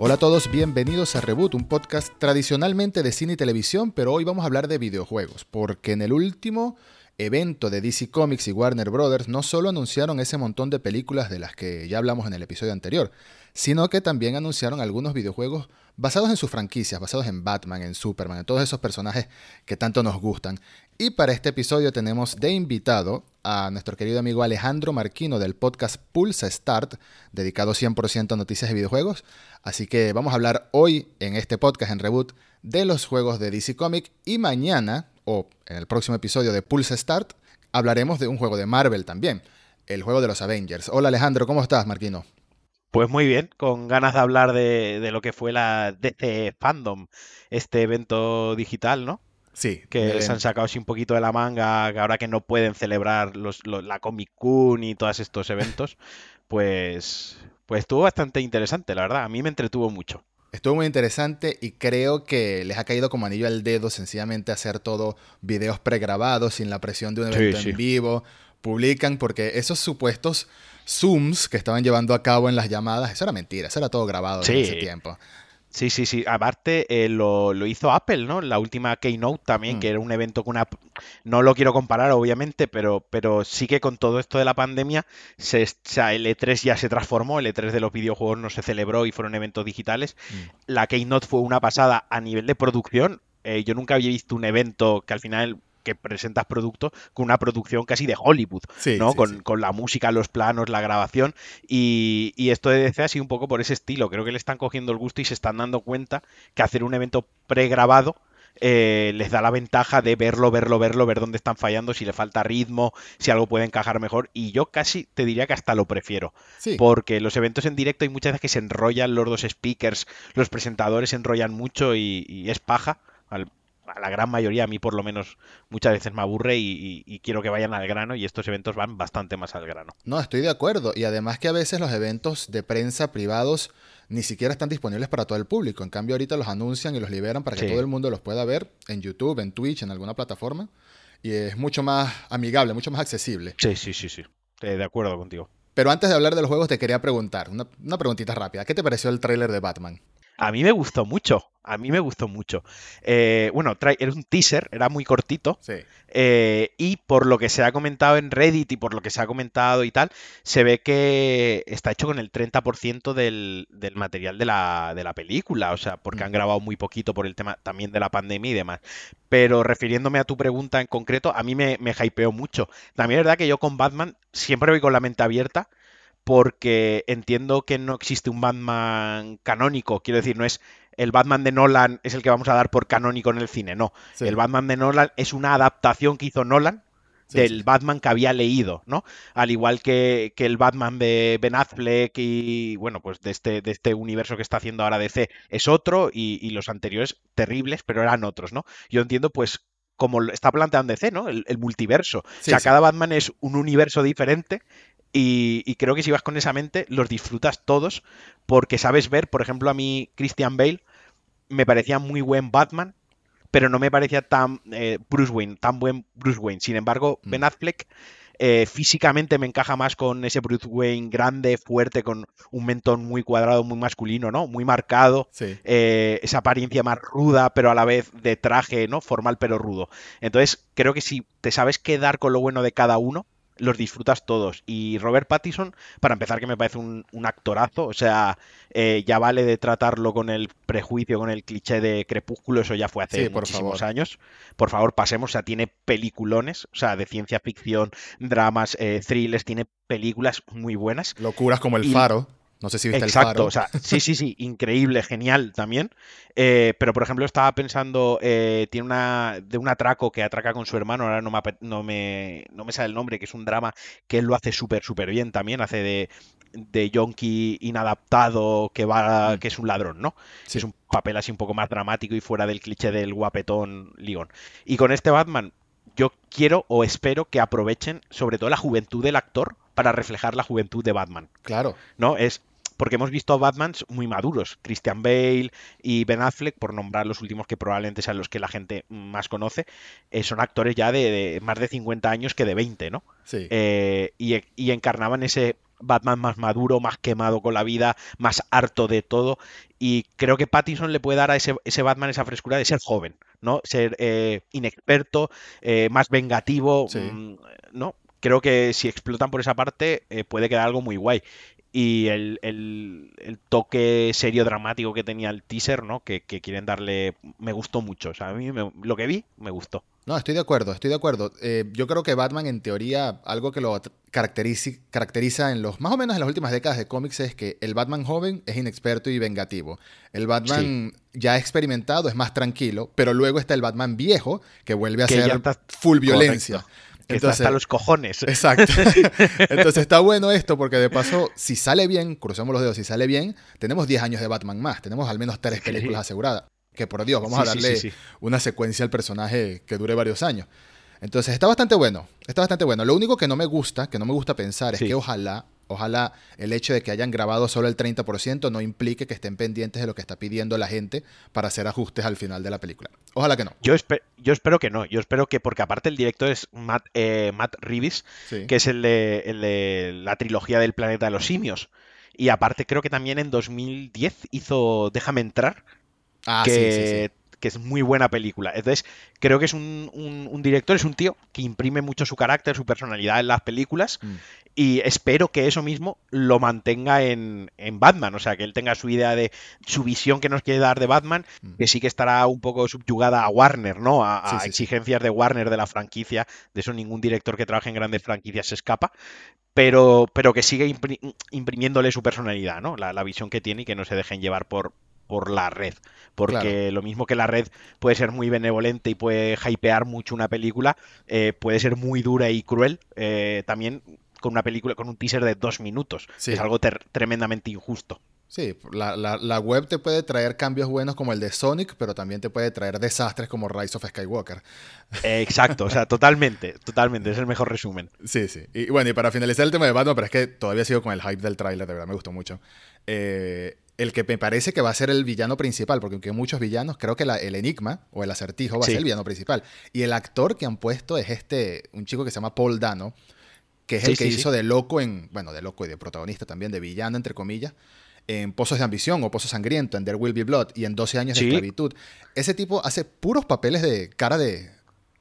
Hola a todos, bienvenidos a Reboot, un podcast tradicionalmente de cine y televisión, pero hoy vamos a hablar de videojuegos, porque en el último evento de DC Comics y Warner Brothers no solo anunciaron ese montón de películas de las que ya hablamos en el episodio anterior, sino que también anunciaron algunos videojuegos basados en sus franquicias, basados en Batman, en Superman, en todos esos personajes que tanto nos gustan. Y para este episodio tenemos de invitado a nuestro querido amigo Alejandro Marquino del podcast Pulsa Start, dedicado 100% a noticias de videojuegos. Así que vamos a hablar hoy en este podcast en Reboot de los juegos de DC Comics y mañana, o en el próximo episodio de Pulsa Start, hablaremos de un juego de Marvel también, el juego de los Avengers. Hola Alejandro, ¿cómo estás, Marquino? Pues muy bien, con ganas de hablar de, lo que fue la DC Fandom, este evento digital, ¿no? Sí. Que se han sacado así un poquito de la manga, que ahora que no pueden celebrar los, la Comic Con y todos estos eventos, pues, pues estuvo bastante interesante, la verdad. A mí me entretuvo mucho. Estuvo muy interesante y creo que les ha caído como anillo al dedo sencillamente hacer todo videos pregrabados sin la presión de un evento en vivo. Publican porque esos supuestos Zooms que estaban llevando a cabo en las llamadas, eso era mentira, eso era todo grabado en ese tiempo. Sí, sí, sí. Aparte, eh, lo, hizo Apple, ¿no? La última Keynote también, mm. que era un evento con una... No lo quiero comparar, obviamente, pero, pero sí que con todo esto de la pandemia, se, el E3 ya se transformó, el E3 de los videojuegos no se celebró y fueron eventos digitales. Mm. La Keynote fue una pasada a nivel de producción. Eh, yo nunca había visto un evento que al final que presentas productos con una producción casi de Hollywood, ¿no? con, la música, los planos, la grabación. Y, esto de DC ha sido un poco por ese estilo. Creo que le están cogiendo el gusto y se están dando cuenta que hacer un evento pregrabado eh, les da la ventaja de verlo, verlo, verlo, ver dónde están fallando, si le falta ritmo, si algo puede encajar mejor. Y yo casi te diría que hasta lo prefiero. Porque los eventos en directo hay muchas veces que se enrollan los dos speakers, los presentadores se enrollan mucho y, y es paja. Al, a la gran mayoría, a mí por lo menos muchas veces me aburre y, quiero que vayan al grano y estos eventos van bastante más al grano. No, estoy de acuerdo. Y además que a veces los eventos de prensa privados ni siquiera están disponibles para todo el público. En cambio ahorita los anuncian y los liberan para que todo el mundo los pueda ver en YouTube, en Twitch, en alguna plataforma. Y es mucho más amigable, mucho más accesible. Sí, sí, sí, sí. Eh, de acuerdo contigo. Pero antes de hablar de los juegos te quería preguntar, una, una preguntita rápida. ¿Qué te pareció el tráiler de Batman? A mí me gustó mucho. A mí me gustó mucho. Eh, bueno, era un teaser, era muy cortito. Sí. Eh, y por lo que se ha comentado en Reddit y por lo que se ha comentado y tal, se ve que está hecho con el 30% del, del material de la, de la, película. O sea, porque han grabado muy poquito por el tema también de la pandemia y demás. Pero refiriéndome a tu pregunta en concreto, a mí me, me hypeó mucho. También es verdad que yo con Batman siempre voy con la mente abierta porque entiendo que no existe un Batman canónico, quiero decir, no es el Batman de Nolan es el que vamos a dar por canónico en el cine, no. El Batman de Nolan es una adaptación que hizo Nolan del Batman que había leído, ¿no? Al igual que, el Batman de Ben Affleck y, bueno, pues de este, de este universo que está haciendo ahora DC es otro y, los anteriores terribles, pero eran otros, ¿no? Yo entiendo, pues, como está planteando DC, ¿no? El, multiverso. o sea, cada Batman es un universo diferente y, creo que si vas con esa mente, los disfrutas todos, porque sabes ver, por ejemplo, a mí Christian Bale me parecía muy buen Batman, pero no me parecía tan eh, Bruce Wayne, tan buen Bruce Wayne. Sin embargo, mm. Ben Affleck eh, físicamente me encaja más con ese Bruce Wayne grande, fuerte, con un mentón muy cuadrado, muy masculino, ¿no? Muy marcado. Eh, esa apariencia más ruda, pero a la vez de traje, ¿no? Formal pero rudo. Entonces, creo que si te sabes quedar con lo bueno de cada uno, los disfrutas todos. Y Robert Pattinson, para empezar, que me parece un, actorazo, o sea, eh, ya vale de tratarlo con el prejuicio, con el cliché de Crepúsculo, eso ya fue hace muchísimos años. Por favor, pasemos, o sea, tiene peliculones, o sea, de ciencia ficción, dramas, eh, thrillers, tiene películas muy buenas. Locuras como El Faro. No sé si viste Exacto, el faro. o sea, sí, sí, sí, increíble, genial también. Eh, pero, por ejemplo, estaba pensando, eh, tiene una de un atraco que atraca con su hermano, ahora no me, no me, no me sale el nombre, que es un drama que él lo hace súper, súper bien también, hace de, de yonki inadaptado que va mm. que es un ladrón, ¿no? Es un papel así un poco más dramático y fuera del cliché del guapetón ligón. Y con este Batman, yo quiero o espero que aprovechen sobre todo la juventud del actor para reflejar la juventud de Batman. Claro. ¿No? Es porque hemos visto Batmans muy maduros. Christian Bale y Ben Affleck, por nombrar los últimos que probablemente sean los que la gente más conoce, eh, son actores ya de, más de 50 años que de 20, ¿no? Sí. Eh, y, encarnaban ese Batman más maduro, más quemado con la vida, más harto de todo. Y creo que Pattinson le puede dar a ese, ese Batman esa frescura de ser joven, ¿no? Ser eh, inexperto, eh, más vengativo, Sí. mm, ¿no? Creo que si explotan por esa parte eh, puede quedar algo muy guay. Y el, el- el toque serio dramático que tenía el teaser, ¿no? Que, que quieren darle, me gustó mucho. O sea, a mí me- lo que vi, me gustó. No, estoy de acuerdo, estoy de acuerdo. Eh, yo creo que Batman, en teoría, algo que lo caracteriza, caracteriza en los, más o menos en las últimas décadas de cómics es que el Batman joven es inexperto y vengativo. El Batman ya experimentado es más tranquilo, pero luego está el Batman viejo que vuelve a Que ser está- full violencia. Correcto. Que está hasta los cojones. Exacto. Entonces está bueno esto porque de paso, si sale bien, crucemos los dedos, si sale bien, tenemos 10 años de Batman más, tenemos al menos tres películas aseguradas. Que por Dios, vamos Sí, a darle sí, sí. una secuencia al personaje que dure varios años. Entonces está bastante bueno, está bastante bueno. Lo único que no me gusta, que no me gusta pensar, es que ojalá, ojalá el hecho de que hayan grabado solo el 30% no implique que estén pendientes de lo que está pidiendo la gente para hacer ajustes al final de la película. Ojalá que no. Yo, espe- yo espero que no. Yo espero que, porque aparte el director es Matt, eh, Matt Reeves, Sí. que es el de, el de la trilogía del planeta de los simios. Y aparte creo que también en 2010 hizo Déjame entrar, Ah, sí, que, sí, sí. Que es muy buena película. Entonces, creo que es un, un- un director, es un tío que imprime mucho su carácter, su personalidad en las películas. Mm. Y espero que eso mismo lo mantenga en, en Batman. O sea, que él tenga su idea de su visión que nos quiere dar de Batman, Mm. que sí que estará un poco subyugada a Warner, ¿no? A, a Sí, sí, sí. exigencias de Warner de la franquicia. De eso ningún director que trabaje en grandes franquicias se escapa. Pero, pero que sigue impri- imprimiéndole su personalidad, ¿no? La, la visión que tiene y que no se dejen llevar por, por la red. Porque lo mismo que la red puede ser muy benevolente y puede hypear mucho una película, eh, puede ser muy dura y cruel eh, también con una película, con un teaser de dos minutos. Sí. Es algo tremendamente injusto. Sí, la, la- la web te puede traer cambios buenos como el de Sonic, pero también te puede traer desastres como Rise of Skywalker. Eh, exacto, o sea, totalmente, totalmente, es el mejor resumen. Sí, sí. Y bueno, y para finalizar el tema de Batman, pero es que todavía sigo con el hype del tráiler, de verdad me gustó mucho. Eh, el que me parece que va a ser el villano principal, porque aunque hay muchos villanos, creo que la- el enigma o el acertijo va Sí. a ser el villano principal. Y el actor que han puesto es este, un chico que se llama Paul Dano, que es Sí, el que sí, hizo de loco en, bueno, de loco y de protagonista también, de villano, entre comillas, en Pozos de Ambición o Pozo Sangriento, en There Will Be Blood y en 12 años de esclavitud. Ese tipo hace puros papeles de cara de,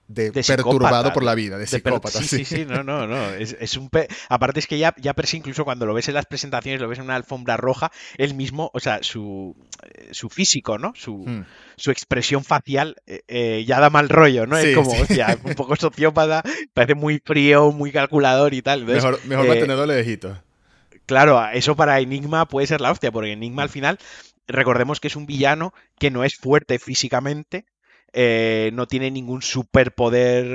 de, De perturbado por la vida, de, De psicópata. sí, sí, sí, no, no, no. Es, es un pe- Aparte es que ya, ya per se incluso cuando lo ves en las presentaciones, lo ves en una alfombra roja, él mismo, o sea, su, eh, su físico, ¿no? Su, Hmm. su expresión facial eh, eh, ya da mal rollo, ¿no? Sí, es como, sí. hostia, un poco sociópata, parece muy frío, muy calculador y tal. Entonces, Mejor, mejor eh, mantenerlo lejito. Claro, eso para Enigma puede ser la hostia, porque Enigma al final, recordemos que es un villano que no es fuerte físicamente, eh, no tiene ningún superpoder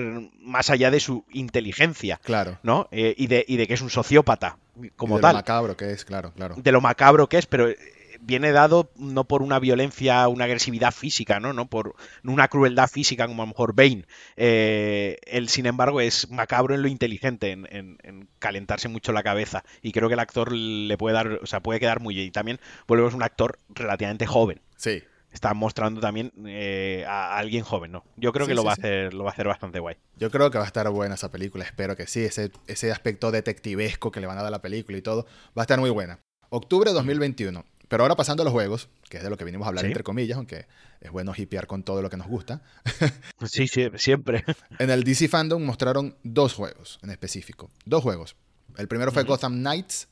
más allá de su inteligencia, Claro. ¿no? Eh, y, de, y de que es un sociópata como y de tal, Lo macabro que es, claro, claro. de lo macabro que es, pero eh, viene dado no por una violencia, una agresividad física, ¿no? No por una crueldad física como a lo mejor Bane. Eh, él, sin embargo, es macabro en lo inteligente, en, en- en calentarse mucho la cabeza. Y creo que el actor le puede dar, o sea, puede quedar muy bien. Y también volvemos a un actor relativamente joven. Sí. Está mostrando también eh, a alguien joven, ¿no? Yo creo Sí, que lo sí, va a hacer, lo va a hacer bastante guay. Yo creo que va a estar buena esa película, espero que sí, ese, ese aspecto detectivesco que le van a dar a la película y todo, va a estar muy buena. Octubre de 2021. Pero ahora pasando a los juegos, que es de lo que vinimos a hablar entre comillas, aunque es bueno hipear con todo lo que nos gusta. Sí, sí, siempre. En el DC Fandom mostraron dos juegos en específico. Dos juegos. El primero fue. Gotham Knights,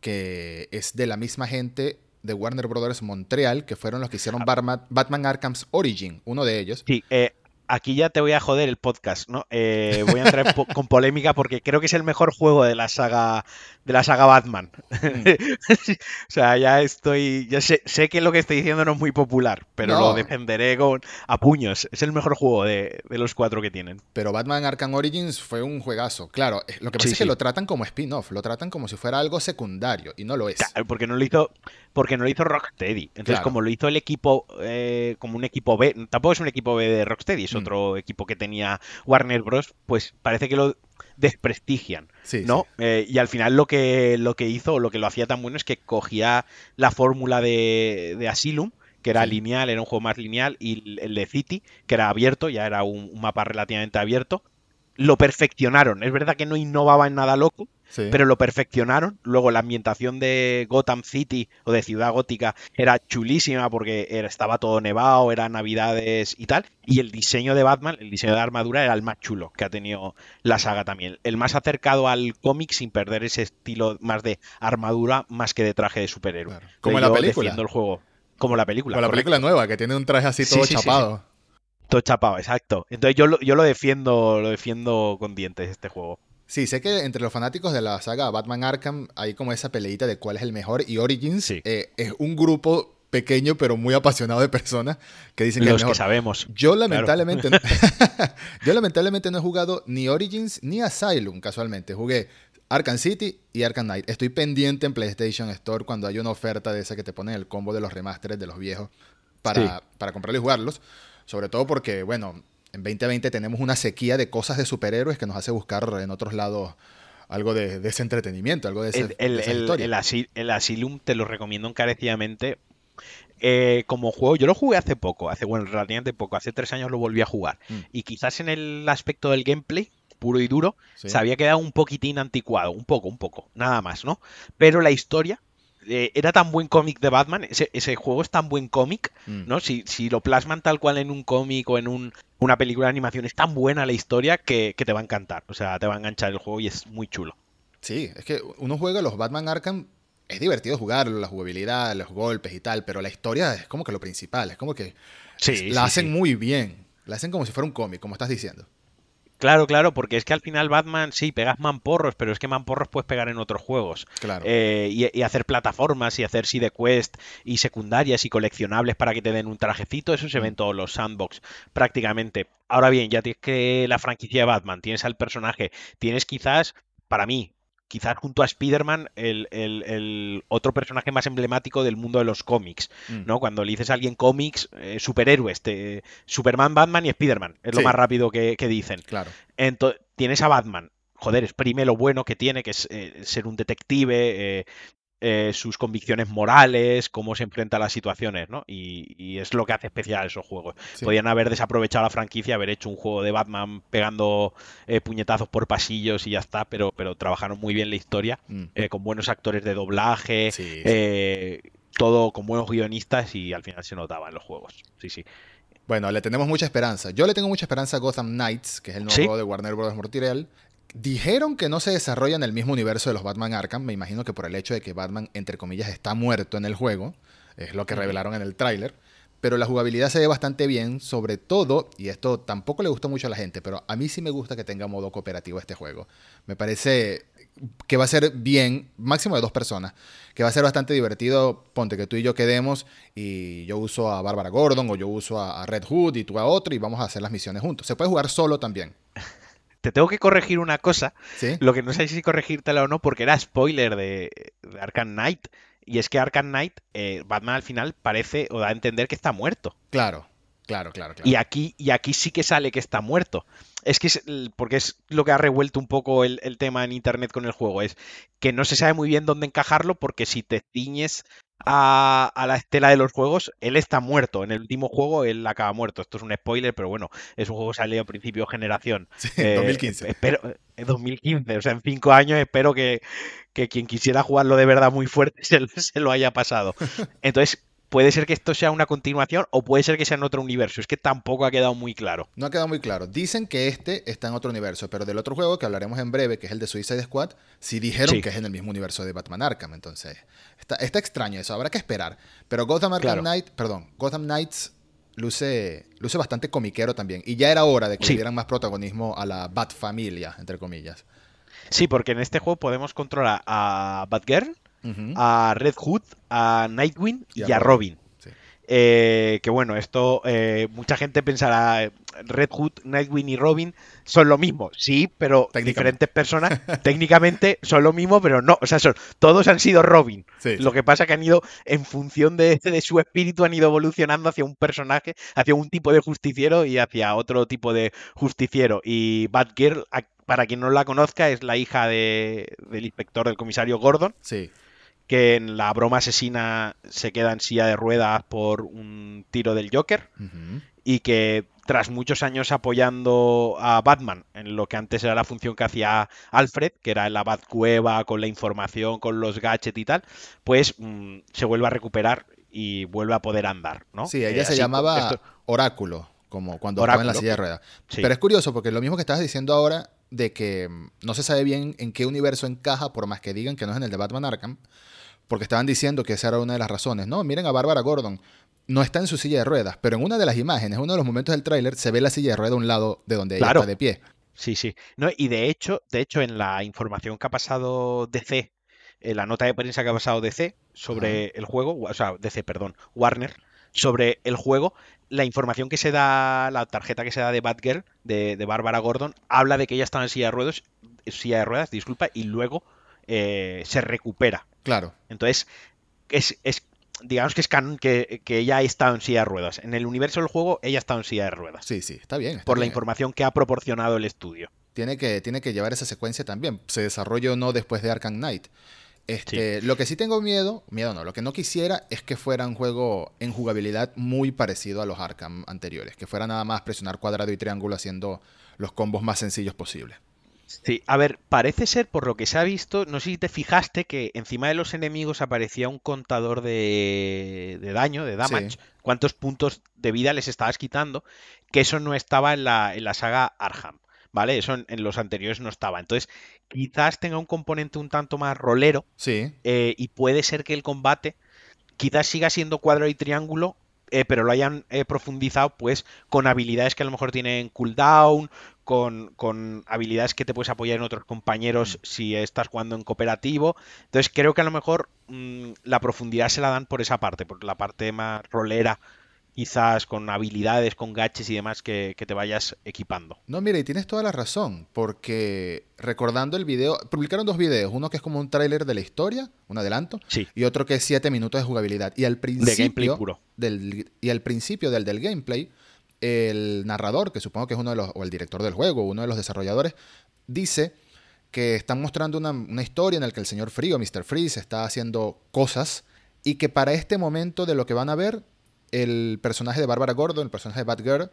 que es de la misma gente de Warner Brothers Montreal, que fueron los que hicieron Batman, Batman Arkham's Origin, uno de ellos. Sí, eh, aquí ya te voy a joder el podcast, ¿no? Eh, voy a entrar po- con polémica porque creo que es el mejor juego de la saga de la saga Batman. o sea, ya estoy, ya sé, sé que lo que estoy diciendo no es muy popular, pero No. lo defenderé con a puños. Es el mejor juego de, de los cuatro que tienen. Pero Batman Arkham Origins fue un juegazo. Claro, eh, lo que pasa Sí, es que sí. lo tratan como spin-off, lo tratan como si fuera algo secundario, y no lo es. Claro, porque no lo hizo, porque no lo hizo Rocksteady. Entonces, Claro. como lo hizo el equipo, eh, como un equipo B, tampoco es un equipo B de Rocksteady, es Mm. otro equipo que tenía Warner Bros. Pues parece que lo desprestigian. Sí, ¿no? sí. Eh, y al final lo que, lo que hizo, o lo que lo hacía tan bueno es que cogía la fórmula de, de Asylum, que era Sí. lineal, era un juego más lineal, y el- el de City, que era abierto, ya era un, un mapa relativamente abierto, lo perfeccionaron. Es verdad que no innovaba en nada loco, pero lo perfeccionaron. Luego la ambientación de Gotham City o de Ciudad Gótica era chulísima porque estaba todo nevado, eran navidades y tal. Y el diseño de Batman, el diseño de armadura era el más chulo que ha tenido la saga también. El más acercado al cómic sin perder ese estilo más de armadura más que de traje de superhéroe. Como en la película. el juego. Como la película. Como la película nueva, que tiene un traje así todo chapado. todo chapado, exacto. Entonces yo yo lo defiendo, lo defiendo con dientes este juego. Sí, sé que entre los fanáticos de la saga Batman Arkham hay como esa peleita de cuál es el mejor y Origins eh, es un grupo pequeño pero muy apasionado de personas que dicen que es mejor. que sabemos. Yo lamentablemente, yo lamentablemente no he jugado ni Origins ni Asylum casualmente. Jugué Arkham City y Arkham Knight. Estoy pendiente en PlayStation Store cuando hay una oferta de esa que te ponen el combo de los remasteres de los viejos para, para comprarlos y jugarlos. Sobre todo porque, bueno, en 2020 tenemos una sequía de cosas de superhéroes que nos hace buscar en otros lados algo de, ese entretenimiento, algo de, ese, el, el, Asylum te lo recomiendo encarecidamente. Eh, como juego, yo lo jugué hace poco, hace bueno, relativamente poco, hace tres años lo volví a jugar. Mm. Y quizás en el aspecto del gameplay, puro y duro, se había quedado un poquitín anticuado, un poco, un poco, nada más, ¿no? Pero la historia eh, era tan buen cómic de Batman, ese, juego es tan buen cómic, mm. ¿no? Si, si, lo plasman tal cual en un cómic o en un, una película de animación, es tan buena la historia que, te va a encantar. O sea, te va a enganchar el juego y es muy chulo. Sí, es que uno juega los Batman Arkham, es divertido jugarlo, la jugabilidad, los golpes y tal, pero la historia es como que lo principal, es como que la hacen muy bien, la hacen como si fuera un cómic, como estás diciendo. Claro, claro, porque es que al final Batman sí pegas mamporros, pero es que mamporros puedes pegar en otros juegos. Claro. Eh, y, hacer plataformas y hacer side quest y secundarias y coleccionables para que te den un trajecito, eso se ve en mm. todos los sandbox prácticamente. Ahora bien, ya tienes que la franquicia de Batman, tienes al personaje, tienes quizás, para mí, quizás junto a Spider-Man, el, otro personaje más emblemático del mundo de los cómics, mm. ¿no? Cuando le dices a alguien cómics, eh, superhéroes, Superman, Batman y Spider-Man, es lo más rápido que, dicen. Claro. Entonces, tienes a Batman, joder, exprime lo bueno que tiene, que es eh, ser un detective, eh, eh, sus convicciones morales, cómo se enfrenta a las situaciones, ¿no? Y, es lo que hace especial esos juegos. Podían haber desaprovechado la franquicia, haber hecho un juego de Batman pegando eh, puñetazos por pasillos y ya está, pero, pero trabajaron muy bien la historia, mm. eh, con buenos actores de doblaje, todo con buenos guionistas y al final se notaba en los juegos. Sí, sí. Bueno, le tenemos mucha esperanza. Yo le tengo mucha esperanza a Gotham Knights, que es el nuevo juego de Warner Bros. Mortirel. Dijeron que no se desarrolla en el mismo universo de los Batman Arkham. Me imagino que por el hecho de que Batman, entre comillas, está muerto en el juego. Es lo que revelaron en el tráiler. Pero la jugabilidad se ve bastante bien, sobre todo, y esto tampoco le gustó mucho a la gente, pero a mí sí me gusta que tenga modo cooperativo este juego. Me parece que va a ser bien, máximo de dos personas, que va a ser bastante divertido. Ponte que tú y yo quedemos y yo uso a Bárbara Gordon o yo uso a Red Hood y tú a otro y vamos a hacer las misiones juntos. Se puede jugar solo también te tengo que corregir una cosa. Lo que no sé si corregírtela o no, porque era spoiler de, Arkham Knight. Y es que Arkham Knight, eh, Batman al final parece o da a entender que está muerto. Claro, claro, claro. claro. Y, aquí, y aquí sí que sale que está muerto. Es que es, porque es lo que ha revuelto un poco el, el, tema en internet con el juego. Es que no se sabe muy bien dónde encajarlo porque si te ciñes a, la estela de los juegos, él está muerto. En el último juego él acaba muerto. Esto es un spoiler, pero bueno, es un juego que salió a principio de generación. Sí, en 2015. Eh, espero, en 2015, o sea, en cinco años espero que, quien quisiera jugarlo de verdad muy fuerte se, se lo haya pasado. Entonces, puede ser que esto sea una continuación o puede ser que sea en otro universo. Es que tampoco ha quedado muy claro. No ha quedado muy claro. Dicen que este está en otro universo, pero del otro juego que hablaremos en breve, que es el de Suicide Squad, sí dijeron que es en el mismo universo de Batman Arkham. Entonces, está, extraño eso, habrá que esperar. Pero Gotham Arkham Knight, perdón, Gotham Knights luce, luce bastante comiquero también. Y ya era hora de que le dieran más protagonismo a la Bat familia, entre comillas. Sí, porque en este juego podemos controlar a Batgirl, a Red Hood, a Nightwing y, a, Robin. Eh, que bueno, esto eh, mucha gente pensará Red Hood, Nightwing y Robin son lo mismo, sí, pero diferentes personas técnicamente son lo mismo, pero no, o sea, son, todos han sido Robin. lo que pasa que han ido en función de, de su espíritu han ido evolucionando hacia un personaje, hacia un tipo de justiciero y hacia otro tipo de justiciero. Y Batgirl, para quien no la conozca, es la hija de, del inspector del comisario Gordon. Sí que en la broma asesina se queda en silla de ruedas por un tiro del Joker. y que tras muchos años apoyando a Batman en lo que antes era la función que hacía Alfred, que era la Batcueva con la información, con los gadgets y tal, pues mm, se vuelve a recuperar y vuelve a poder andar, ¿no? Sí, ella eh, se llamaba Oráculo, como cuando estaba en la silla de ruedas. Pero es curioso porque lo mismo que estabas diciendo ahora de que mm, no se sabe bien en qué universo encaja, por más que digan que no es en el de Batman Arkham, porque estaban diciendo que esa era una de las razones. No, miren a Bárbara Gordon, no está en su silla de ruedas, pero en una de las imágenes, uno de los momentos del tráiler, se ve la silla de ruedas a un lado de donde ella está de pie. Sí, sí. No, y de hecho, de hecho, en la información que ha pasado DC, en la nota de prensa que ha pasado DC sobre el juego, o sea, DC, perdón, Warner, sobre el juego, la información que se da, la tarjeta que se da de Batgirl, de, de Bárbara Gordon, habla de que ella estaba en silla de ruedas, silla de ruedas, disculpa, y luego eh, se recupera. Claro. Entonces, es, digamos que es canon que, ella ha estado en silla de ruedas. En el universo del juego, ella ha estado en silla de ruedas. Sí, sí, está bien. por la información que ha proporcionado el estudio. Tiene que, tiene que llevar esa secuencia también. Se desarrolla o no después de Arkham Knight. Este, Lo que sí tengo miedo, miedo no, lo que no quisiera es que fuera un juego en jugabilidad muy parecido a los Arkham anteriores, que fuera nada más presionar cuadrado y triángulo haciendo los combos más sencillos posibles. Sí, a ver, parece ser, por lo que se ha visto, no sé si te fijaste que encima de los enemigos aparecía un contador de, daño, de damage, cuántos puntos de vida les estabas quitando, que eso no estaba en la, en la saga Arkham, ¿vale? Eso en, los anteriores no estaba. Entonces, quizás tenga un componente un tanto más rolero, sí. Eh, y puede ser que el combate quizás siga siendo cuadrado y triángulo, eh, pero lo hayan eh, profundizado pues con habilidades que a lo mejor tienen cooldown, con, con, habilidades que te puedes apoyar en otros compañeros mm. si estás jugando en cooperativo. Entonces creo que a lo mejor mm, la profundidad se la dan por esa parte, por la parte más rolera quizás con habilidades, con gaches y demás que, te vayas equipando. No, mira, y tienes toda la razón, porque recordando el video, publicaron dos videos, uno que es como un tráiler de la historia, un adelanto, y otro que es siete minutos de jugabilidad. Y al principio, Del, y al principio del, del gameplay, el narrador, que supongo que es uno de los, o el director del juego, uno de los desarrolladores, dice que están mostrando una, una historia en la que el señor Frío, Mr. Freeze, está haciendo cosas y que para este momento de lo que van a ver el personaje de Bárbara Gordon, el personaje de Batgirl,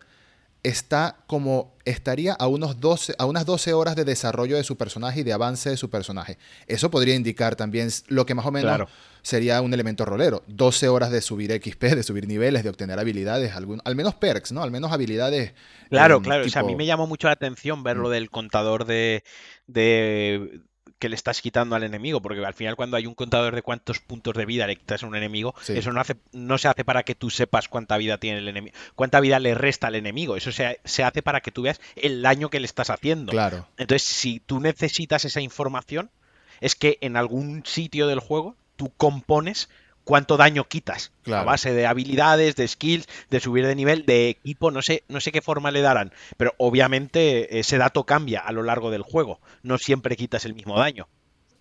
está como estaría a, unos 12, a unas 12 horas de desarrollo de su personaje y de avance de su personaje. Eso podría indicar también lo que más o menos sería un elemento rolero. 12 horas de subir XP, de subir niveles, de obtener habilidades, algún, al menos perks, ¿no? Al menos habilidades. Claro, claro. O sea, a mí me llamó mucho la atención ver lo del contador de, de que le estás quitando al enemigo, porque al final cuando hay un contador de cuántos puntos de vida le quitas a un enemigo, eso no hace, no se hace para que tú sepas cuánta vida tiene el enemigo, cuánta vida le resta al enemigo, eso se, se hace para que tú veas el daño que le estás haciendo. Claro. Entonces, si tú necesitas esa información, es que en algún sitio del juego tú compones cuánto daño quitas a base de habilidades, de skills, de subir de nivel, de equipo, no sé, no sé qué forma le darán, pero obviamente ese dato cambia a lo largo del juego, no siempre quitas el mismo daño.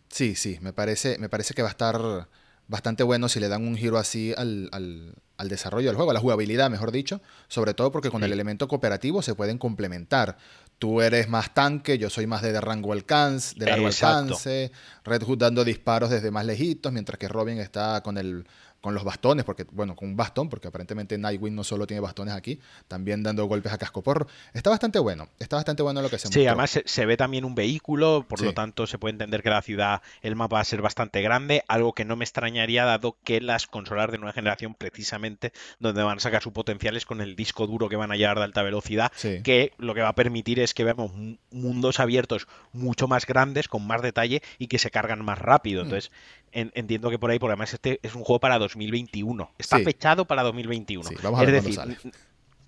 Sí, sí, me parece, me parece que va a estar bastante bueno si le dan un giro así al, al, desarrollo del juego, a la jugabilidad, mejor dicho, sobre todo porque con el elemento cooperativo se pueden complementar. Tú eres más tanque, yo soy más de, rango alcance, de largo alcance, Red Hood dando disparos desde más lejitos, mientras que Robin está con el con los bastones, porque, bueno, con un bastón, porque aparentemente Nightwing no solo tiene bastones aquí, también dando golpes a cascoporro. Está bastante bueno, está bastante bueno lo que se Sí, además se, ve también un vehículo, por lo tanto se puede entender que la ciudad, el mapa va a ser bastante grande, algo que no me extrañaría dado que las consolas de nueva generación, precisamente, donde van a sacar su potencial es con el disco duro que van a llevar de alta velocidad, que lo que va a permitir es que veamos mundos abiertos mucho más grandes, con más detalle y que se cargan más rápido. Mm. Entonces, entiendo que por ahí, porque además este es un juego para 2021. Está fechado para 2021. es decir,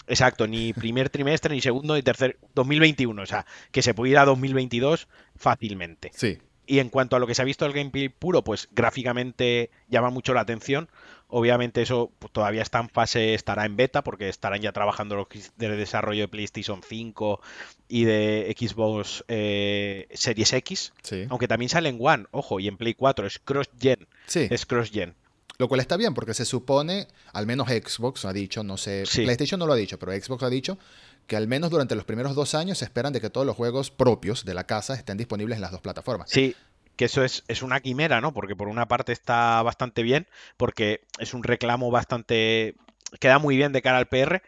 exacto, ni primer trimestre, ni segundo, ni tercer, 2021. O sea, que se puede ir a 2022 fácilmente. Sí. Y en cuanto a lo que se ha visto el gameplay puro, pues gráficamente llama mucho la atención. Obviamente eso pues, todavía está en fase, estará en beta, porque estarán ya trabajando los de desarrollo de PlayStation 5 y de Xbox eh, Series X. Aunque también sale en One, ojo, y en Play 4, es cross-gen. Sí. Es cross-gen. Lo cual está bien, porque se supone, al menos Xbox ha dicho, no sé, PlayStation no lo ha dicho, pero Xbox ha dicho que al menos durante los primeros dos años se esperan de que todos los juegos propios de la casa estén disponibles en las dos plataformas. Sí, que eso es, es, una quimera, ¿no? Porque por una parte está bastante bien, porque es un reclamo bastante... queda muy bien de cara al PR,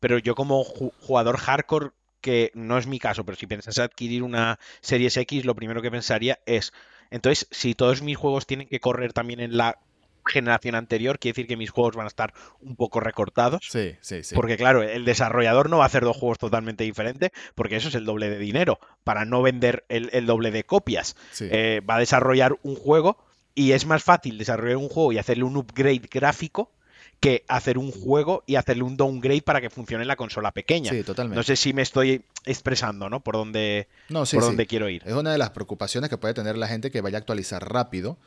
pero yo como jugador hardcore, que no es mi caso, pero si piensas adquirir una Series X, lo primero que pensaría es, entonces, si todos mis juegos tienen que correr también en la generación anterior, quiere decir que mis juegos van a estar un poco recortados. Sí, sí, sí. Porque claro, el desarrollador no va a hacer dos juegos totalmente diferentes, porque eso es el doble de dinero, para no vender el, doble de copias. Eh, va a desarrollar un juego y es más fácil desarrollar un juego y hacerle un upgrade gráfico que hacer un juego y hacerle un downgrade para que funcione en la consola pequeña. Sí, totalmente. No sé si me estoy expresando, ¿no? Por dónde, por dónde quiero ir. Es una de las preocupaciones que puede tener la gente que vaya a actualizar rápido,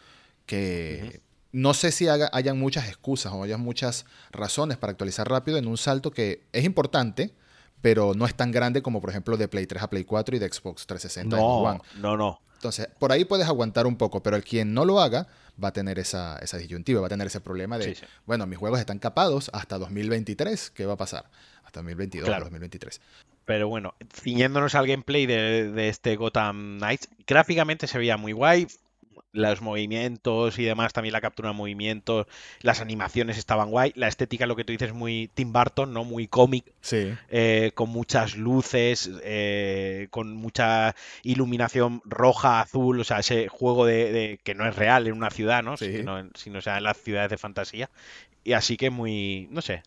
que no sé si hayan muchas excusas o hayan muchas razones para actualizar rápido en un salto que es importante, pero no es tan grande como por ejemplo de Play 3 a Play 4 y de Xbox 360 no, No, no. Entonces, por ahí puedes aguantar un poco, pero el quien no lo haga va a tener esa, esa disyuntiva, va a tener ese problema de, bueno, mis juegos están capados hasta 2023, ¿qué va a pasar? Hasta 2022, 2023. Pero bueno, ciñéndonos al gameplay de, de, este Gotham Knights, gráficamente se veía muy guay, los movimientos y demás, también la captura de movimientos, las animaciones estaban guay, la estética, lo que tú dices, muy Tim Burton, ¿no? Muy cómic, sí. Eh, con muchas luces, eh, con mucha iluminación roja, azul, o sea, ese juego de, que no es real en una ciudad, ¿no? Sino, sino sea en las ciudades de fantasía. Y así que muy, no sé,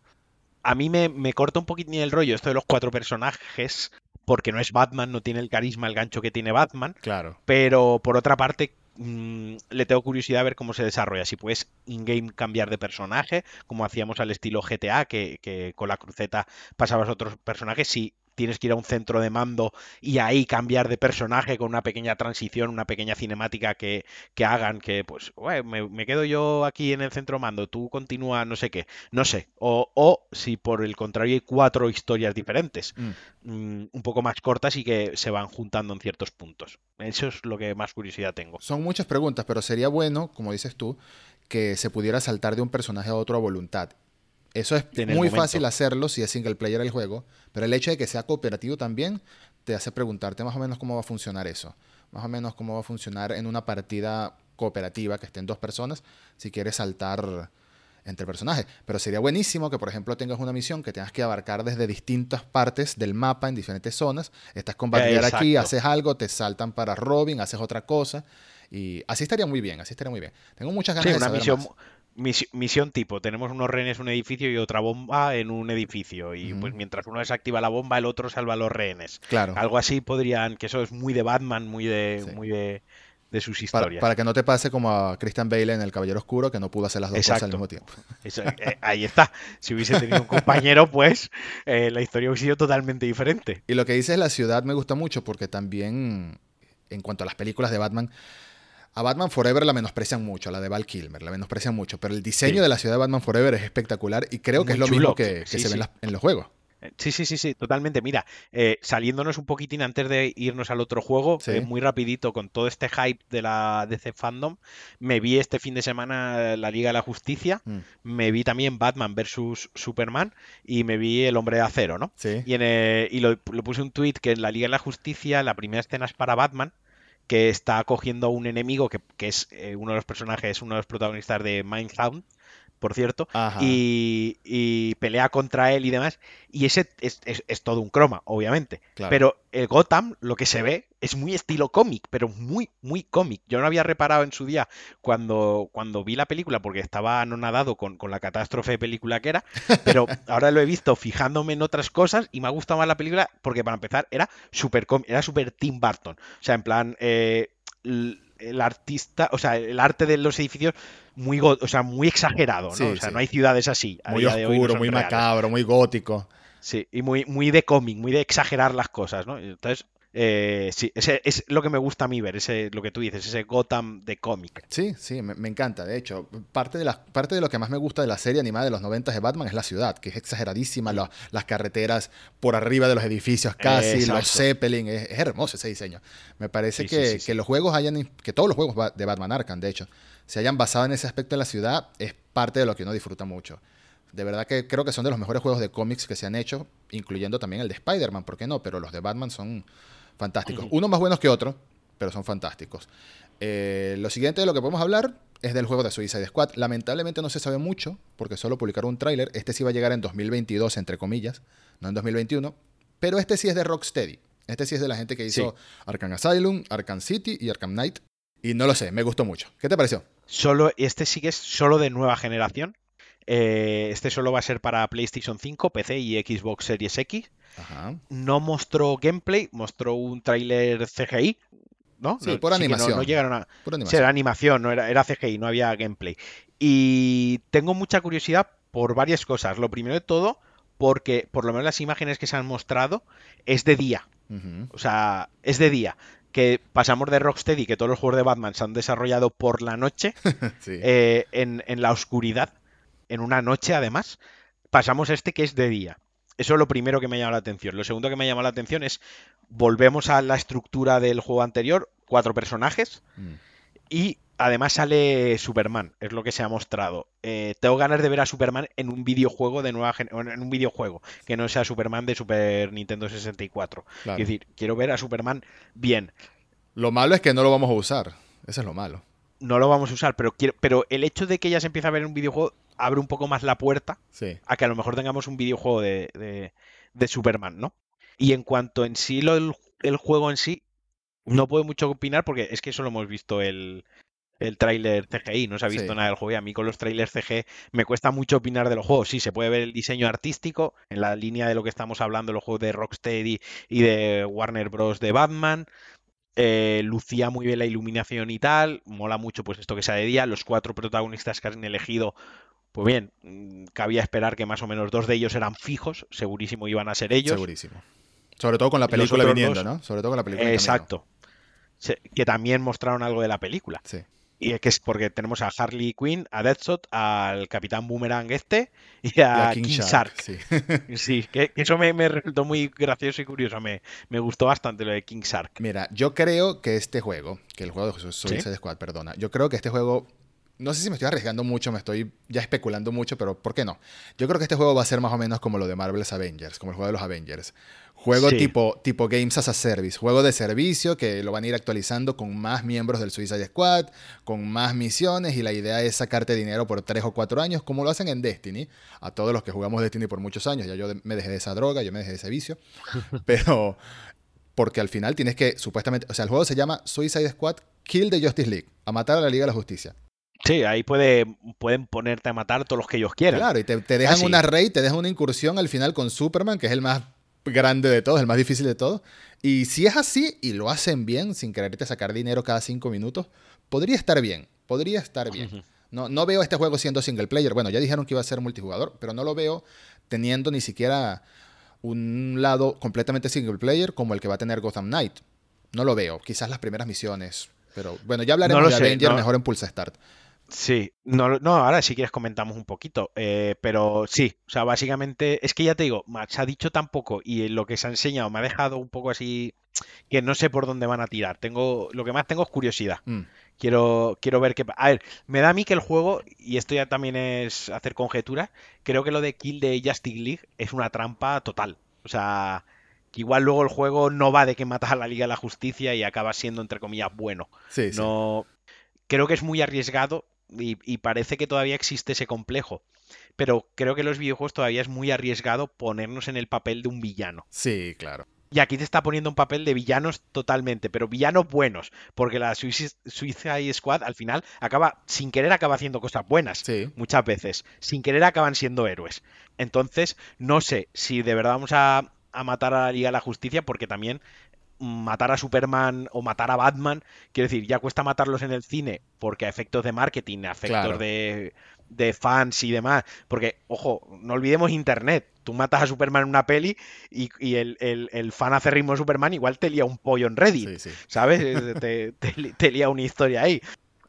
a mí me, me corta un poquito el rollo esto de los cuatro personajes, porque no es Batman, no tiene el carisma, el gancho que tiene Batman. Claro. Pero por otra parte, Mm, le tengo curiosidad a ver cómo se desarrolla. Si puedes in-game cambiar de personaje, como hacíamos al estilo GTA, que, que, con la cruceta pasabas a otros personajes. Si tienes que ir a un centro de mando y ahí cambiar de personaje con una pequeña transición, una pequeña cinemática que, hagan que, pues, me, quedo yo aquí en el centro de mando, tú continúa no sé qué, no sé. O, si por el contrario hay cuatro historias diferentes, mm. Mm, un poco más cortas y que se van juntando en ciertos puntos. Eso es lo que más curiosidad tengo. Son muchas preguntas, pero sería bueno, como dices tú, que se pudiera saltar de un personaje a otro a voluntad eso es muy fácil hacerlo si es single player el juego, pero el hecho de que sea cooperativo también te hace preguntarte más o menos cómo va a funcionar eso. Más o menos cómo va a funcionar en una partida cooperativa que estén dos personas si quieres saltar entre personajes. Pero sería buenísimo que, por ejemplo, tengas una misión que tengas que abarcar desde distintas partes del mapa en diferentes zonas. Estás con aquí, haces algo, te saltan para Robin, haces otra cosa. Y así estaría muy bien, así estaría muy bien. Tengo muchas ganas de saber misión, misión tipo, tenemos unos rehenes en un edificio y otra bomba en un edificio. Y pues mientras uno desactiva la bomba, el otro salva a los rehenes. Claro. Algo así podrían, que eso es muy de Batman, muy de, muy de, sus historias. Para, que no te pase como a Christian Bale en El Caballero Oscuro, que no pudo hacer las dos cosas al mismo tiempo. Eh, ahí está. Si hubiese tenido un compañero, pues eh, la historia hubiese sido totalmente diferente. Y lo que dices la ciudad me gusta mucho porque también, en cuanto a las películas de Batman, a Batman Forever la menosprecian mucho, a la de Val Kilmer, la menosprecian mucho, pero el diseño de la ciudad de Batman Forever es espectacular y creo que es lo mismo que, se ve en, los juegos. Eh, sí, sí, sí, sí, totalmente. Mira, eh, saliéndonos un poquitín antes de irnos al otro juego, eh, muy rapidito, con todo este hype de la DC Fandom, me vi este fin de semana la Liga de la Justicia, mm. me vi también Batman vs. Superman y me vi El Hombre de Acero, ¿no? Sí. Y, y lo, puse un tweet que en la Liga de la Justicia la primera escena es para Batman, que está cogiendo a un enemigo que, es eh, uno de los personajes, uno de los protagonistas de Mindhound, por cierto, y, pelea contra él y demás. Y ese es, todo un croma, obviamente. Pero el Gotham, lo que se ve, es muy estilo cómic, pero muy, muy cómic. Yo no había reparado en su día cuando, cuando vi la película, porque estaba anonadado con, con la catástrofe de película que era, pero ahora lo he visto fijándome en otras cosas y me ha gustado más la película porque, para empezar, era súper era super Tim Burton. O sea, en plan... Eh, el artista, o sea, el arte de los edificios muy, o sea, muy exagerado, ¿no? o sea, no hay ciudades así. muy oscuro, muy macabro, muy gótico. Sí, y muy, muy de cómic, muy de exagerar las cosas, ¿no? Entonces, eh, sí, ese es lo que me gusta a mí ver, ese, lo que tú dices, ese Gotham de cómic. Sí, sí, me, encanta. De hecho, parte de, la, parte de lo que más me gusta de la serie animada de los 90 de Batman es la ciudad, que es exageradísima, las carreteras por arriba de los edificios casi, los Zeppelin, es, hermoso ese diseño. Me parece que, que los juegos hayan, que todos los juegos de Batman Arkham, de hecho, se hayan basado en ese aspecto de la ciudad, es parte de lo que uno disfruta mucho. De verdad que creo que son de los mejores juegos de cómics que se han hecho, incluyendo también el de Spider-Man, ¿por qué no? Pero los de Batman son fantásticos. Uno más buenos que otro, pero son fantásticos. Eh, lo siguiente de lo que podemos hablar es del juego de Suicide Squad. Lamentablemente no se sabe mucho, porque solo publicaron un tráiler. Este sí va a llegar en 2022, entre comillas, no en 2021. Pero este sí es de Rocksteady. Este sí es de la gente que hizo Arkham Asylum, Arkham City y Arkham Knight. Y no lo sé, me gustó mucho. ¿Qué te pareció? Solo, este sí que es solo de nueva generación. Eh, este solo va a ser para PlayStation 5, PC y Xbox Series X. No mostró gameplay, mostró un tráiler CGI, ¿no? Sí, por animación. No, llegaron a. Por animación. era animación, no era, era CGI, no había gameplay. Y tengo mucha curiosidad por varias cosas. Lo primero de todo, porque por lo menos las imágenes que se han mostrado es de día. O sea, es de día. Que pasamos de Rocksteady, que todos los juegos de Batman se han desarrollado por la noche, eh, en, la oscuridad, en una noche además, pasamos a este que es de día. Eso es lo primero que me llama la atención. Lo segundo que me llama la atención es, volvemos a la estructura del juego anterior, cuatro personajes, mm. y Además sale Superman, es lo que se ha mostrado. Eh, tengo ganas de ver a Superman en un videojuego de nueva en un videojuego, que no sea Superman de Super Nintendo 64. Es decir, quiero ver a Superman bien. Lo malo es que no lo vamos a usar. Eso es lo malo. No lo vamos a usar, pero quiero, pero el hecho de que ya se empiece a ver en un videojuego abre un poco más la puerta a que a lo mejor tengamos un videojuego de, de, Superman, ¿no? Y en cuanto en sí lo, el, juego en sí, no puedo mucho opinar porque es que solo hemos visto el, el tráiler CGI, no se ha visto nada del juego y a mí con los trailers CG me cuesta mucho opinar de los juegos. Sí, se puede ver el diseño artístico en la línea de lo que estamos hablando, los juegos de Rocksteady y de Warner Bros. de Batman. Eh, lucía muy bien la iluminación y tal, mola mucho pues esto que sea de día, los cuatro protagonistas que han elegido, pues bien, mm, cabía esperar que más o menos dos de ellos eran fijos, segurísimo iban a ser ellos. Segurísimo. Sobre todo con la película viniendo, ¿no? Sobre todo con la película. Exacto. Que también mostraron algo de la película. Sí. Y es que es porque tenemos a Harley Quinn, a Deadshot, al Capitán Boomerang este y a, King, Shark. Sí, que, eso me, resultó muy gracioso y curioso. Me, me, gustó bastante lo de King Shark. Mira, yo creo que este juego, que el juego de Suicide Squad, perdona, yo creo que este juego no sé si me estoy arriesgando mucho, me estoy ya especulando mucho, pero ¿por qué no? Yo creo que este juego va a ser más o menos como lo de Marvel's Avengers, como el juego de los Avengers. Juego tipo, tipo Games as a Service, juego de servicio que lo van a ir actualizando con más miembros del Suicide Squad, con más misiones y la idea es sacarte dinero por tres o cuatro años, como lo hacen en Destiny, a todos los que jugamos Destiny por muchos años, ya yo me dejé de esa droga, yo me dejé de ese vicio, pero porque al final tienes que, supuestamente, o sea, el juego se llama Suicide Squad Kill the Justice League, a matar a la Liga de la Justicia. Sí, ahí puede, pueden ponerte a matar todos los que ellos quieran. Claro, y te, dejan una raid, te dejan una incursión al final con Superman, que es el más grande de todos, el más difícil de todos. Y si es así y lo hacen bien, sin quererte sacar dinero cada cinco minutos, podría estar bien. Podría estar bien. No, no veo este juego siendo single player. Bueno, ya dijeron que iba a ser multijugador, pero no lo veo teniendo ni siquiera un lado completamente single player como el que va a tener Gotham Knight. No lo veo. Quizás las primeras misiones. Pero bueno, ya hablaremos de Avenger mejor en Pulse Start. Sí, no, no, ahora si quieres comentamos un poquito, eh, pero sí, o sea, básicamente es que ya te digo, se ha dicho tan poco y lo que se ha enseñado me ha dejado un poco así que no sé por dónde van a tirar. Tengo, lo que más tengo es curiosidad. Mm. Quiero, quiero ver qué. A ver, me da a mí que el juego, y esto ya también es hacer conjeturas, creo que lo de Kill de Justice League es una trampa total. O sea, que igual luego el juego no va de que matas a la Liga de la Justicia y acaba siendo, entre comillas, bueno. Sí, no. Creo que es muy arriesgado y, parece que todavía existe ese complejo. Pero creo que los videojuegos todavía es muy arriesgado ponernos en el papel de un villano. Sí, claro. Y aquí te está poniendo un papel de villanos totalmente, pero villanos buenos, porque la Suicide Squad al final acaba, sin querer, acaba haciendo cosas buenas. Sí. Muchas veces. Sin querer acaban siendo héroes. Entonces, no sé si de verdad vamos a, a matar a la Liga de la Justicia, porque también matar a Superman o matar a Batman, quiero decir, ya cuesta matarlos en el cine porque a efectos de marketing, a efectos de, fans y demás, porque, ojo, no olvidemos Internet, tú matas a Superman en una peli y, el, el, fan acérrimo de Superman igual te lía un pollo en Reddit, ¿sabes? te, te, lía una historia ahí.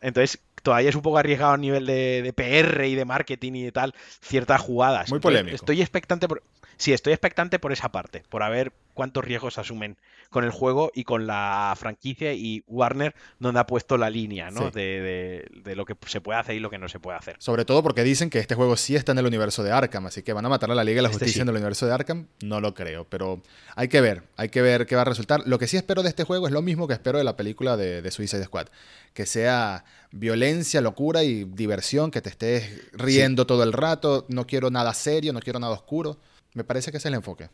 Entonces, todavía es un poco arriesgado a nivel de, de, PR y de marketing y de tal, ciertas jugadas. Muy polémico. Estoy expectante por... Sí, estoy expectante por esa parte, por a ver cuántos riesgos asumen con el juego y con la franquicia y Warner donde ha puesto la línea, ¿no? Sí. De, de- de lo que se puede hacer y lo que no se puede hacer. Sobre todo porque dicen que este juego sí está en el universo de Arkham, así que van a matar a la Liga de la Este Justicia sí. en el universo de Arkham. No lo creo, pero hay que ver, hay que ver qué va a resultar. Lo que sí espero de este juego es lo mismo que espero de la película de, de Suicide Squad. Que sea violencia, locura y diversión, que te estés riendo todo el rato. No quiero nada serio, no quiero nada oscuro. Me parece que ese es el enfoque.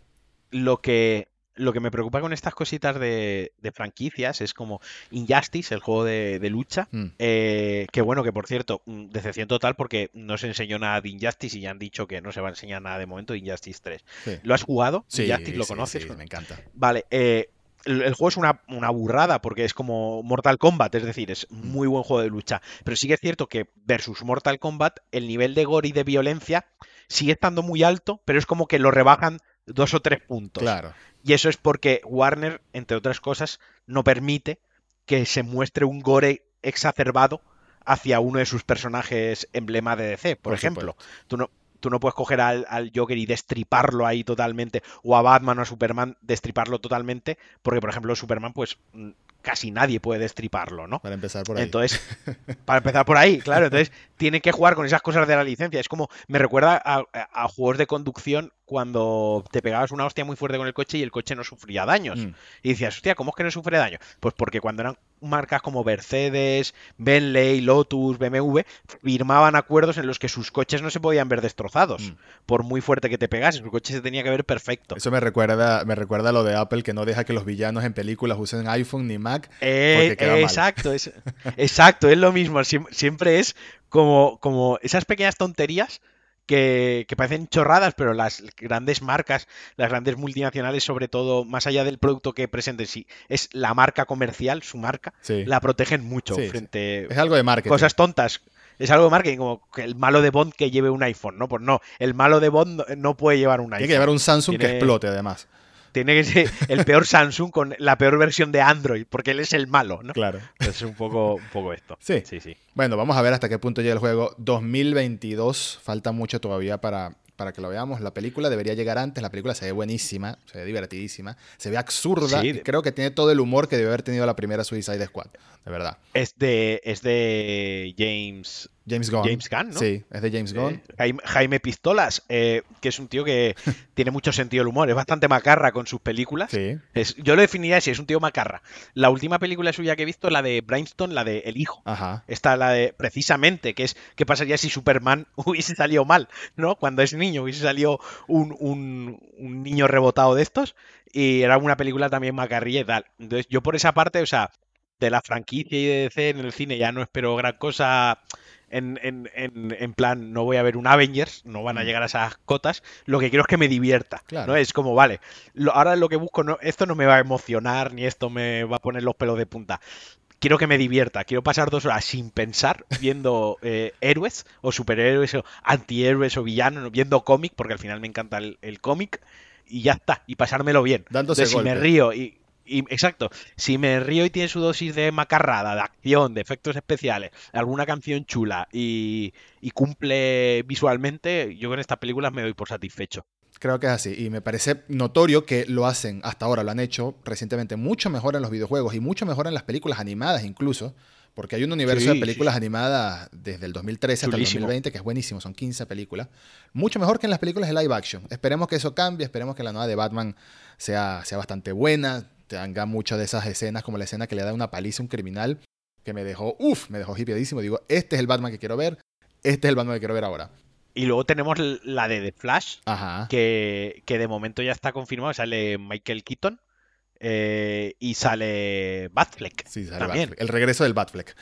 Lo que, lo que me preocupa con estas cositas de, de franquicias es como Injustice, el juego de, de lucha, Mm. eh, que bueno, que por cierto, mm, decepción total porque no se enseñó nada de Injustice y ya han dicho que no se va a enseñar nada de momento de Injustice 3. Sí, ¿Lo has jugado? sí, Injustice, ¿lo sí, conoces? sí, me encanta. Vale, eh, el, juego es una, una burrada porque es como Mortal Kombat, es decir, es un muy buen juego de lucha. Pero sí que es cierto que versus Mortal Kombat, el nivel de gore y de violencia sigue estando muy alto, pero es como que lo rebajan dos o tres puntos. Claro. Y eso es porque Warner, entre otras cosas, no permite que se muestre un gore exacerbado hacia uno de sus personajes emblema de DC, por, Por ejemplo. Tú no, tú no puedes coger al, al Joker y destriparlo ahí totalmente, o a Batman o a Superman destriparlo totalmente, porque, por ejemplo, Superman, pues mm, casi nadie puede destriparlo, ¿no? Para empezar por ahí. Entonces, para empezar por ahí, claro, entonces tiene que jugar con esas cosas de la licencia. Es como, me recuerda a juegos de conducción cuando te pegabas una hostia muy fuerte con el coche y el coche no sufría daños. Mm. Y decías, hostia, ¿cómo es que no sufre daño? Pues porque cuando eran marcas como Mercedes, Bentley, Lotus, BMW, firmaban acuerdos en los que sus coches no se podían ver destrozados. Mm. Por muy fuerte que te pegases, su coche se tenía que ver perfecto. Eso me recuerda, me recuerda a lo de Apple que no deja que los villanos en películas usen iPhone ni Mac. Eh, eh, exacto, es, exacto, es lo mismo. siem- Siempre es como, como esas pequeñas tonterías que, que parecen chorradas, pero las grandes marcas, las grandes multinacionales, sobre todo, más allá del producto que presenten, si es la marca comercial, su marca, Sí. la protegen mucho Sí, sí. frente Es algo de marketing. cosas tontas. Es algo de marketing, como que el malo de Bond que lleve un iPhone, ¿no? Pues no, el malo de Bond no, puede llevar un Tiene iPhone. que llevar un Samsung que Tiene- explote, además. Tiene que ser el peor Samsung con la peor versión de Android, porque él es el malo, ¿no? Claro. Es un poco, un poco esto. Sí. Sí, sí. Bueno, vamos a ver hasta qué punto llega el juego. 2022, falta mucho todavía para, para que lo veamos. La película debería llegar antes. La película se ve buenísima, se ve divertidísima, se ve absurda. Sí, y creo que tiene todo el humor que debe haber tenido la primera Suicide Squad. De verdad. Es de, es de James, James Gunn. James Gunn, ¿no? Sí, es de James Gunn. eh, Jaime, Jaime Pistolas, eh, que es un tío que tiene mucho sentido del humor. Es bastante macarra con sus películas. Sí. Es- yo lo definiría así, es un tío macarra. La última película suya que he visto, la de Brainstorm, la de El Hijo. Ajá. Está la de, precisamente, que es qué pasaría si Superman hubiese salido mal, ¿no? Cuando es niño, hubiese salido un, un- un niño rebotado de estos y era una película también macarrilla y tal. Entonces, yo por esa parte, o sea, de la franquicia y de DC en el cine ya no espero gran cosa en, en- en- en plan, no voy a ver un Avengers, no van a Mm. llegar a esas cotas, lo que quiero es que me divierta, Claro. ¿no? Es como, vale, lo- ahora lo que busco, no, esto no me va a emocionar, ni esto me va a poner los pelos de punta quiero que me divierta, quiero pasar dos horas sin pensar viendo eh, héroes o superhéroes o antihéroes o villanos, viendo cómic, porque al final me encanta el, el cómic y ya está, y pasármelo bien. Dándose Entonces, si me río y, y- exacto, si me río y tiene su dosis de macarrada, de acción, de efectos especiales, alguna canción chula y, y cumple visualmente, yo con estas películas me doy por satisfecho. Creo que es así. Y me parece notorio que lo hacen, hasta ahora lo han hecho recientemente mucho mejor en los videojuegos y mucho mejor en las películas animadas incluso. Porque hay un universo Sí, de películas sí. animadas desde el 2013 hasta el Chulísimo. 2020, que es buenísimo, son 15 películas. Mucho mejor que en las películas de live action. Esperemos que eso cambie, esperemos que la nueva de Batman sea, sea bastante buena, tenga muchas de esas escenas, como la escena que le da una paliza a un criminal, que me dejó, uff, me dejó hipiadísimo. Digo, este es el Batman que quiero ver, este es el Batman que quiero ver ahora. Y luego tenemos la de The Flash, Ajá. que, que de momento ya está confirmado. Sale Michael Keaton eh, y sale Batfleck Sí, sale también. Batfleck. El regreso del Batfleck.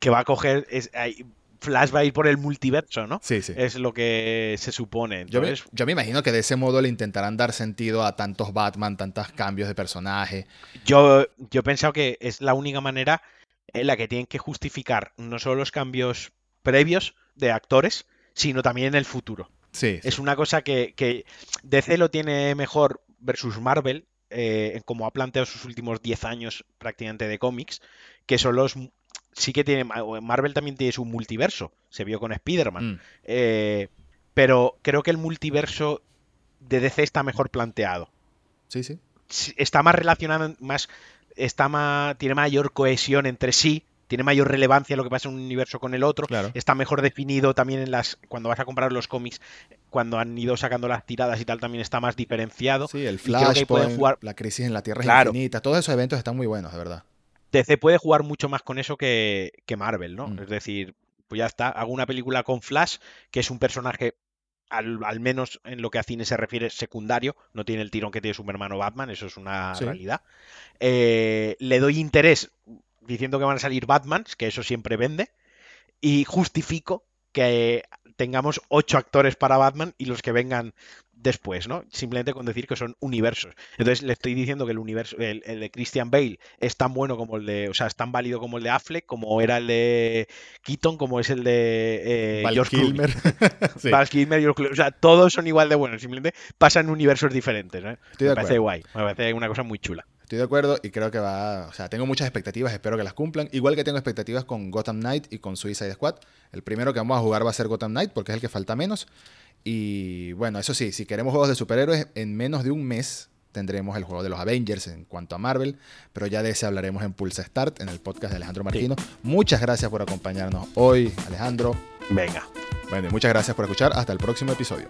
Que va a coger. Es, Flash va a ir por el multiverso, ¿no? Sí, sí. Es lo que se supone. Yo me, Entonces, yo me imagino que de ese modo le intentarán dar sentido a tantos Batman, tantos cambios de personaje. yo, yo he pensado que es la única manera en la que tienen que justificar no solo los cambios previos de actores, sino también el futuro. Sí, sí. Es una cosa que, que DC lo tiene mejor versus Marvel, eh, como ha planteado sus últimos 10 años prácticamente de cómics, que son los... Sí que tiene... Marvel también tiene su multiverso, se vio con Spider-Man. Mm, Eh, pero creo que el multiverso de DC está mejor planteado. sí, sí. está más relacionado, más, está más, tiene mayor cohesión entre sí, tiene mayor relevancia lo que pasa en un universo con el otro, está mejor definido también en las cuando vas a comprar los cómics, cuando han ido sacando las tiradas y tal, también está más diferenciado. Sí, el Flash, jugar... la crisis en la Tierra es infinita, todos esos eventos están muy buenos, de verdad. DC puede jugar mucho más con eso que, Marvel, ¿no? Mm. Es decir, pues ya está, hago una película con Flash, que es un personaje al, menos en lo que a cine se refiere, secundario, no tiene el tirón que tiene su hermano Batman, eso es una realidad. Eh, le doy interés diciendo que van a salir Batmans, que eso siempre vende, y justifico que tengamos ocho actores para Batman y los que vengan después, ¿no? Simplemente con decir que son universos. Entonces le estoy diciendo que el universo, el, de Christian Bale es tan bueno como el de, o sea, es tan válido como el de Affleck, como era el de Keaton, como es el de eh, George Kilmer. Val Kilmer, George O sea, todos son igual de buenos, simplemente pasan universos diferentes. ¿eh? me parece guay, me parece una cosa muy chula. Estoy de acuerdo y creo que va, o sea, tengo muchas expectativas, espero que las cumplan. Igual que tengo expectativas con Gotham Knight y con Suicide Squad. El primero que vamos a jugar va a ser Gotham Knight porque es el que falta menos. Y bueno, eso sí, si queremos juegos de superhéroes, en menos de un mes tendremos el juego de los Avengers en cuanto a Marvel, pero ya de ese hablaremos en Pulse Start, en el podcast de Alejandro Martino. Muchas gracias por acompañarnos hoy, Alejandro. Venga. Bueno, y muchas gracias por escuchar. Hasta el próximo episodio.